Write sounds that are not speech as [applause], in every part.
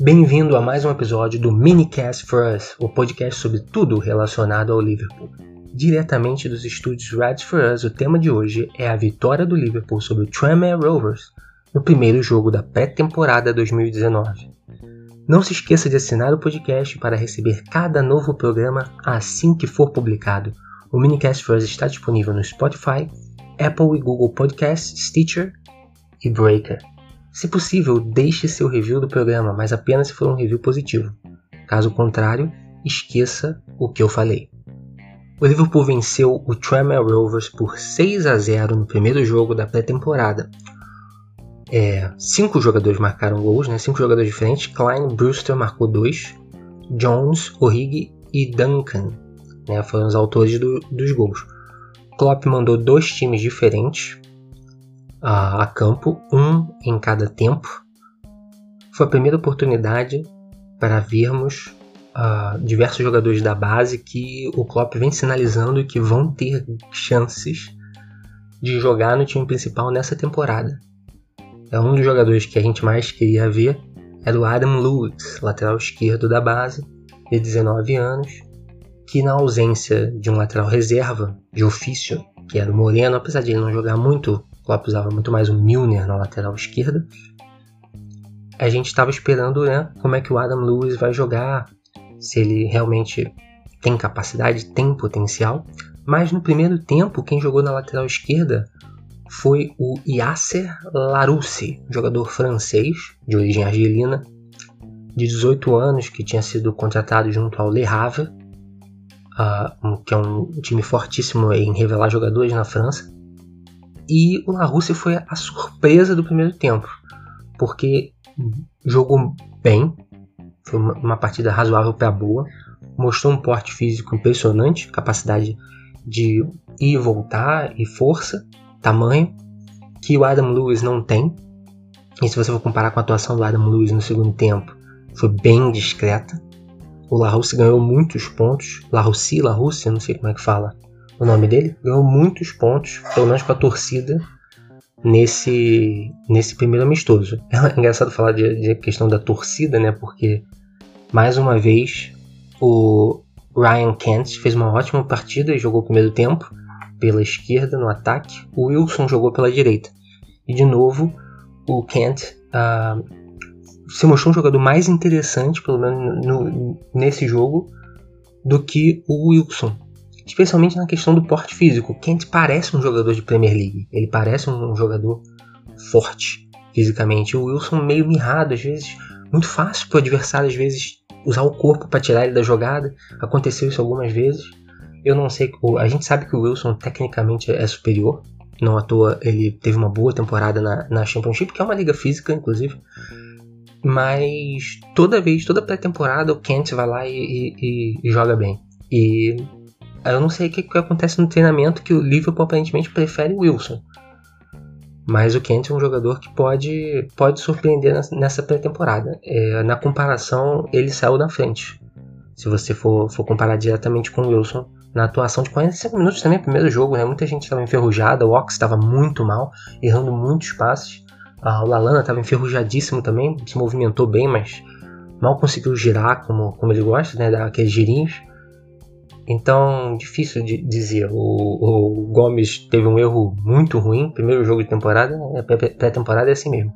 Bem-vindo a mais um episódio do Minicast for Us, o podcast sobre tudo relacionado ao Liverpool. Diretamente dos estúdios Reds for Us, o tema de hoje é a vitória do Liverpool sobre o Tranmere Rovers no primeiro jogo da pré-temporada 2019. Não se esqueça de assinar o podcast para receber cada novo programa assim que for publicado. O Minicast for Us está disponível no Spotify, Apple e Google Podcasts, Stitcher e Breaker. Se possível, deixe seu review do programa, mas apenas se for um review positivo. Caso contrário, esqueça o que eu falei. O Liverpool venceu o Tranmere Rovers por 6 a 0 no primeiro jogo da pré-temporada. É, cinco jogadores marcaram gols, né? cinco jogadores diferentes. Klein, Brewster marcou dois, Jones, Origi e Duncan né? foram os autores do, dos gols. Klopp mandou dois times diferentes a, a campo, um em cada tempo. Foi a primeira oportunidade para vermos uh, diversos jogadores da base que o Klopp vem sinalizando que vão ter chances de jogar no time principal nessa temporada. É um dos jogadores que a gente mais queria ver era o Adam Lewis, lateral esquerdo da base, de 19 anos, que na ausência de um lateral reserva de ofício, que era o Moreno, apesar de ele não jogar muito Klopp usava muito mais o Milner na lateral esquerda. A gente estava esperando né, como é que o Adam Lewis vai jogar, se ele realmente tem capacidade, tem potencial. Mas no primeiro tempo, quem jogou na lateral esquerda foi o Yasser Larousse, jogador francês de origem argelina, de 18 anos, que tinha sido contratado junto ao Le Havre, uh, que é um time fortíssimo em revelar jogadores na França. E o La Rússia foi a surpresa do primeiro tempo, porque jogou bem, foi uma, uma partida razoável para boa, mostrou um porte físico impressionante, capacidade de ir e voltar e força, tamanho, que o Adam Lewis não tem. E se você for comparar com a atuação do Adam Lewis no segundo tempo, foi bem discreta. O La Rússia ganhou muitos pontos. La Russie, La Rússia, não sei como é que fala o nome dele, ganhou muitos pontos, pelo menos com a torcida, nesse, nesse primeiro amistoso. [laughs] É engraçado falar de, de questão da torcida, né? Porque, mais uma vez, o Ryan Kent fez uma ótima partida e jogou o primeiro tempo pela esquerda no ataque. O Wilson jogou pela direita. E, de novo, o Kent uh, se mostrou um jogador mais interessante, pelo menos no, nesse jogo, do que o Wilson especialmente na questão do porte físico. Kent parece um jogador de Premier League, ele parece um jogador forte fisicamente. O Wilson meio mirrado, às vezes, muito fácil para o adversário, às vezes, usar o corpo para tirar ele da jogada. Aconteceu isso algumas vezes. Eu não sei, a gente sabe que o Wilson tecnicamente é superior, não à toa ele teve uma boa temporada na, na Championship, que é uma liga física, inclusive. Mas toda vez, toda pré-temporada, o Kent vai lá e, e, e joga bem. E eu não sei o que, que acontece no treinamento que o Liverpool aparentemente prefere o Wilson. Mas o Kent é um jogador que pode, pode surpreender nessa pré-temporada. É, na comparação, ele saiu na frente. Se você for, for comparar diretamente com o Wilson, na atuação de 45 minutos também, primeiro jogo, né? Muita gente estava enferrujada, o Ox estava muito mal, errando muitos passes. Ah, o Lalana estava enferrujadíssimo também, se movimentou bem, mas mal conseguiu girar como, como ele gosta, né? Dar aqueles girinhos. Então, difícil de dizer. O, o, Gomes teve um erro muito ruim. Primeiro jogo de temporada, é, pré-temporada é assim mesmo.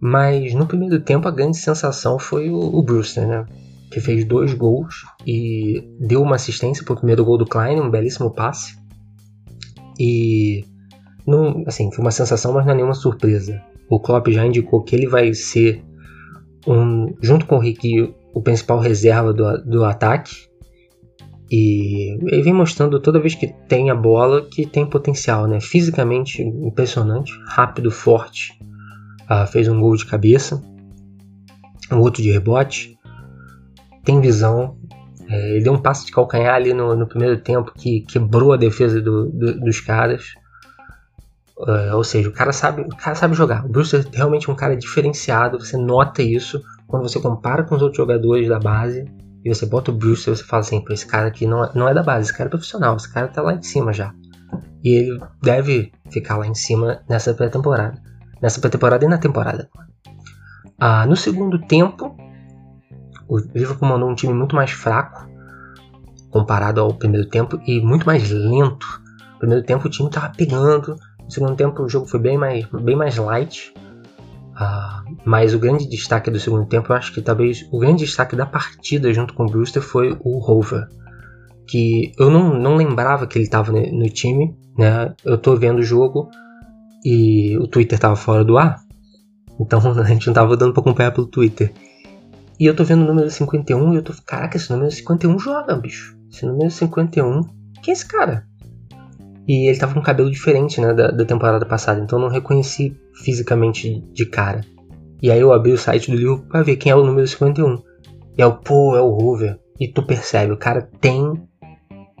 Mas no primeiro tempo a grande sensação foi o, o Brewster, né? Que fez dois gols e deu uma assistência para o primeiro gol do Klein, um belíssimo passe. E não, assim, foi uma sensação, mas não é nenhuma surpresa. O Klopp já indicou que ele vai ser um, junto com o Ricky, o principal reserva do, do ataque e ele vem mostrando toda vez que tem a bola que tem potencial, né? Fisicamente impressionante, rápido, forte. Ah, fez um gol de cabeça, um outro de rebote. Tem visão. É, ele deu um passo de calcanhar ali no, no primeiro tempo que quebrou a defesa do, do, dos caras. É, ou seja, o cara sabe, o cara sabe jogar. O Bruce é realmente um cara diferenciado. Você nota isso quando você compara com os outros jogadores da base e você bota o Bruce e você fala assim, esse cara aqui não, é, não é da base, esse cara é profissional, esse cara tá lá em cima já. E ele deve ficar lá em cima nessa pré-temporada. nessa pré-temporada e na temporada. Ah, no segundo tempo, o Liverpool mandou um time muito mais fraco comparado ao primeiro tempo e muito mais lento. No primeiro tempo o time estava pegando, no segundo tempo o jogo foi bem mais, bem mais light. Uh, mas o grande destaque do segundo tempo, eu acho que talvez o grande destaque da partida junto com o Brewster foi o Rover. Que eu não, não lembrava que ele estava no, time, né? Eu tô vendo o jogo e o Twitter estava fora do ar, [laughs] então a gente não estava dando para acompanhar pelo Twitter. E eu tô vendo o número 51 e eu tô. Caraca, esse número 51 joga, bicho. Esse número 51. Quem é esse cara? E ele tava com cabelo diferente, né, da, da temporada passada, então eu não reconheci fisicamente de cara. E aí eu abri o site do livro pra ver quem é o número 51. E é o, pô, é o Hoover. E tu percebe, o cara tem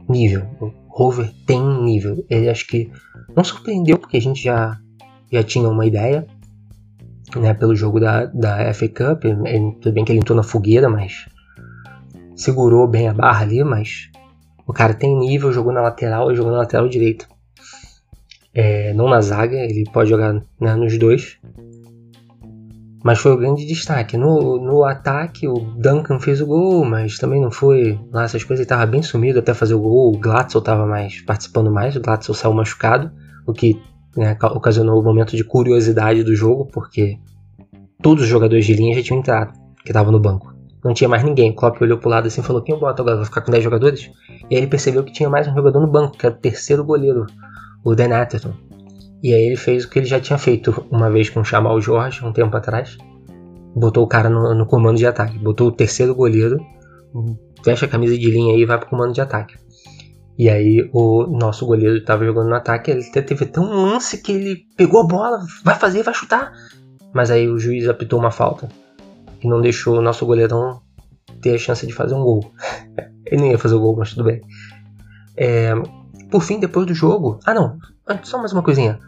nível. O Hoover tem nível. Ele acho que não surpreendeu, porque a gente já, já tinha uma ideia né, pelo jogo da, da FA Cup. Ele, tudo bem que ele entrou na fogueira, mas segurou bem a barra ali, mas o cara tem nível, jogou na lateral e jogou na lateral direita. É, não na zaga, ele pode jogar né, nos dois. Mas foi o grande destaque. No, no ataque, o Duncan fez o gol, mas também não foi lá essas coisas. Ele estava bem sumido até fazer o gol. O Glatzel estava mais participando mais. O Glatzel saiu machucado, o que né, ocasionou um momento de curiosidade do jogo, porque todos os jogadores de linha já tinham entrado, que estavam no banco. Não tinha mais ninguém. O Klopp olhou pro lado assim e falou: Quem eu boto agora? Vou ficar com 10 jogadores? E aí ele percebeu que tinha mais um jogador no banco, que era o terceiro goleiro, o Dan Atherton. E aí ele fez o que ele já tinha feito uma vez com o Chamal Jorge, um tempo atrás. Botou o cara no, no comando de ataque. Botou o terceiro goleiro, fecha a camisa de linha aí e vai pro comando de ataque. E aí o nosso goleiro estava jogando no ataque, ele teve tão lance que ele pegou a bola, vai fazer, vai chutar. Mas aí o juiz apitou uma falta. E não deixou o nosso goleirão ter a chance de fazer um gol. [laughs] ele nem ia fazer o gol, mas tudo bem. É, por fim, depois do jogo. Ah não, só mais uma coisinha.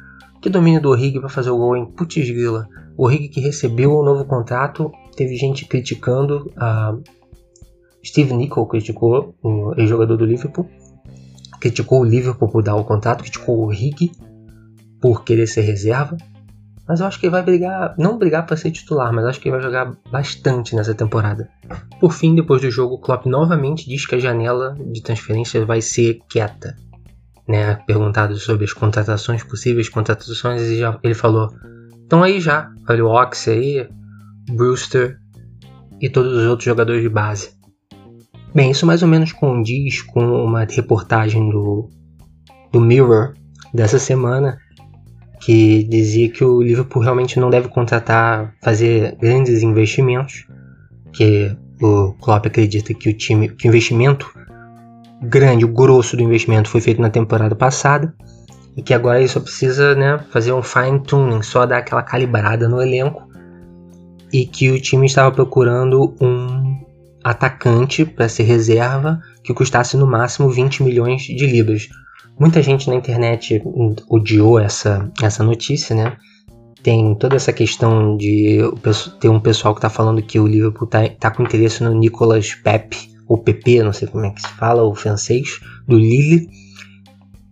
Que domínio do Orrig para fazer o gol em Putz grila. O Orrig que recebeu o novo contrato, teve gente criticando. A Steve Nicol criticou, o ex-jogador do Liverpool criticou o Liverpool por dar o contrato, criticou o Rig por querer ser reserva. Mas eu acho que ele vai brigar, não brigar para ser titular, mas acho que ele vai jogar bastante nessa temporada. Por fim, depois do jogo, Klopp novamente diz que a janela de transferência vai ser quieta. Né? Perguntado sobre as contratações, possíveis contratações, ele, já, ele falou: então aí já, olha o Ox aí, Brewster e todos os outros jogadores de base. Bem, isso mais ou menos condiz com uma reportagem do, do Mirror dessa semana que dizia que o Liverpool realmente não deve contratar, fazer grandes investimentos, que o Klopp acredita que o time, que o investimento grande, o grosso do investimento foi feito na temporada passada e que agora ele só precisa né, fazer um fine tuning, só dar aquela calibrada no elenco e que o time estava procurando um atacante para ser reserva que custasse no máximo 20 milhões de libras. Muita gente na internet odiou essa, essa notícia, né? Tem toda essa questão de ter um pessoal que está falando que o Liverpool está tá com interesse no Nicolas Pepe, ou PP, não sei como é que se fala, o francês, do Lille.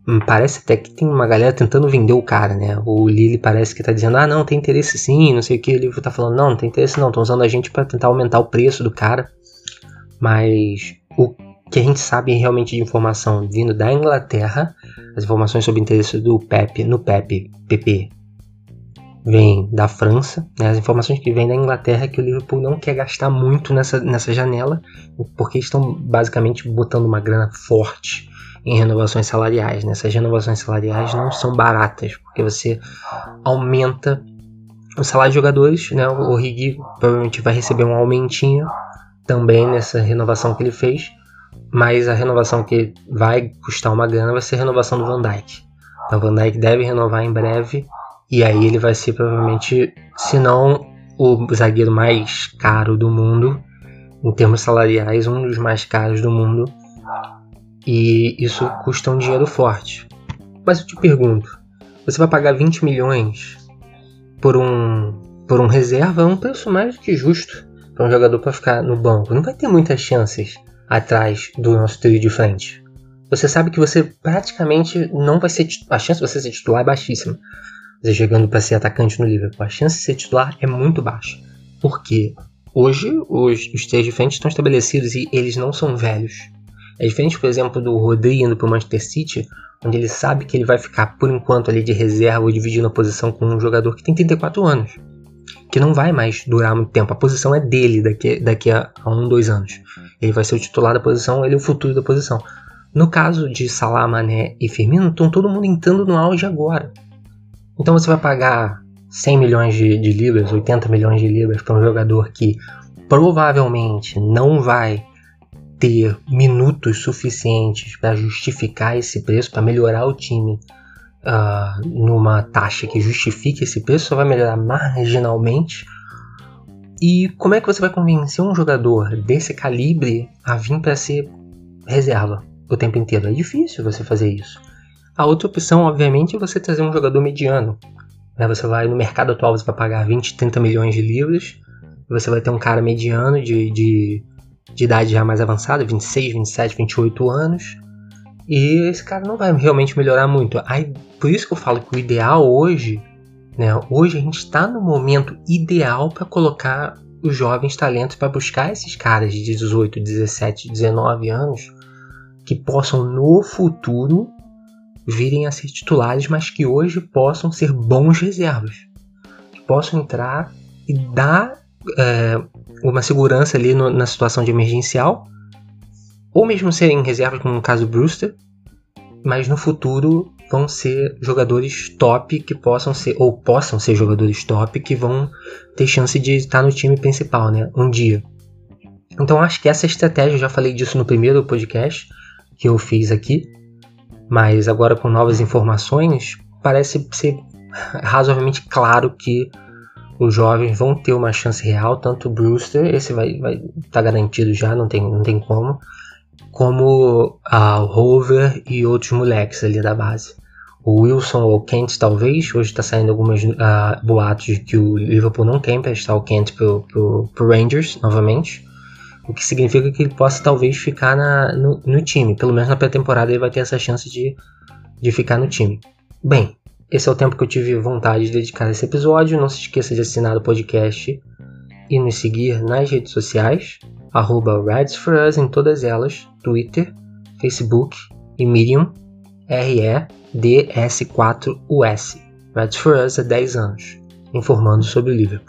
Hum, parece até que tem uma galera tentando vender o cara, né? O Lille parece que está dizendo, ah, não, tem interesse sim, não sei o que. O Liverpool está falando, não, não tem interesse não, estão usando a gente para tentar aumentar o preço do cara. Mas o que a gente sabe realmente de informação vindo da Inglaterra, as informações sobre interesse do Pepe no Pepe, PP, vem da França, né? as informações que vêm da Inglaterra é que o Liverpool não quer gastar muito nessa, nessa janela, porque estão basicamente botando uma grana forte em renovações salariais. Né? Essas renovações salariais não são baratas, porque você aumenta o salário de jogadores, né? o Rigui provavelmente vai receber um aumentinho também nessa renovação que ele fez, mas a renovação que vai custar uma grana vai ser a renovação do Van Dijk. Então o Van Dijk deve renovar em breve e aí ele vai ser provavelmente, se não o zagueiro mais caro do mundo, em termos salariais, um dos mais caros do mundo. E isso custa um dinheiro forte. Mas eu te pergunto, você vai pagar 20 milhões por um por um reserva? É um preço mais do que justo para um jogador para ficar no banco. Não vai ter muitas chances atrás do nosso trio de frente. Você sabe que você praticamente não vai ser a chance de você ser titular é baixíssima. você chegando para ser atacante no Liverpool, a chance de ser titular é muito baixa. Porque hoje os, os três de frente estão estabelecidos e eles não são velhos. É diferente, por exemplo, do Rodri indo para o Manchester City, onde ele sabe que ele vai ficar por enquanto ali de reserva ou dividindo a posição com um jogador que tem 34 anos, que não vai mais durar muito tempo. A posição é dele daqui, daqui a, a um, dois anos. Ele vai ser o titular da posição, ele é o futuro da posição. No caso de Salah, Mané e Firmino, estão todo mundo entrando no auge agora. Então você vai pagar 100 milhões de, de libras, 80 milhões de libras para um jogador que provavelmente não vai ter minutos suficientes para justificar esse preço, para melhorar o time uh, numa taxa que justifique esse preço, só vai melhorar marginalmente. E como é que você vai convencer um jogador desse calibre a vir para ser reserva o tempo inteiro? É difícil você fazer isso. A outra opção, obviamente, é você trazer um jogador mediano. Né? Você vai no mercado atual, você vai pagar 20, 30 milhões de libras. Você vai ter um cara mediano de, de de idade já mais avançada, 26, 27, 28 anos. E esse cara não vai realmente melhorar muito. Aí, por isso que eu falo que o ideal hoje, né? Hoje a gente está no momento ideal para colocar os jovens talentos para buscar esses caras de 18, 17, 19 anos que possam no futuro virem a ser titulares, mas que hoje possam ser bons reservas, que possam entrar e dar é, uma segurança ali no, na situação de emergencial, ou mesmo serem reservas, como no caso do Brewster, mas no futuro vão ser jogadores top que possam ser, ou possam ser jogadores top que vão ter chance de estar no time principal, né? Um dia. Então acho que essa estratégia, eu já falei disso no primeiro podcast que eu fiz aqui, mas agora com novas informações, parece ser [laughs] razoavelmente claro que os jovens vão ter uma chance real, tanto o Brewster, esse vai estar vai tá garantido já, não tem, não tem como, como a Rover e outros moleques ali da base. O Wilson ou o Kent talvez, hoje está saindo algumas uh, boatos de que o Liverpool não quer emprestar o Kent pro, pro, pro Rangers novamente, o que significa que ele possa talvez ficar na, no, no time, pelo menos na pré-temporada ele vai ter essa chance de, de ficar no time. Bem, esse é o tempo que eu tive vontade de dedicar a esse episódio. Não se esqueça de assinar o podcast e nos seguir nas redes sociais, arroba Us em todas elas, Twitter, Facebook e Medium, REDS4US. Reds for Us há 10 anos, informando sobre o Liverpool.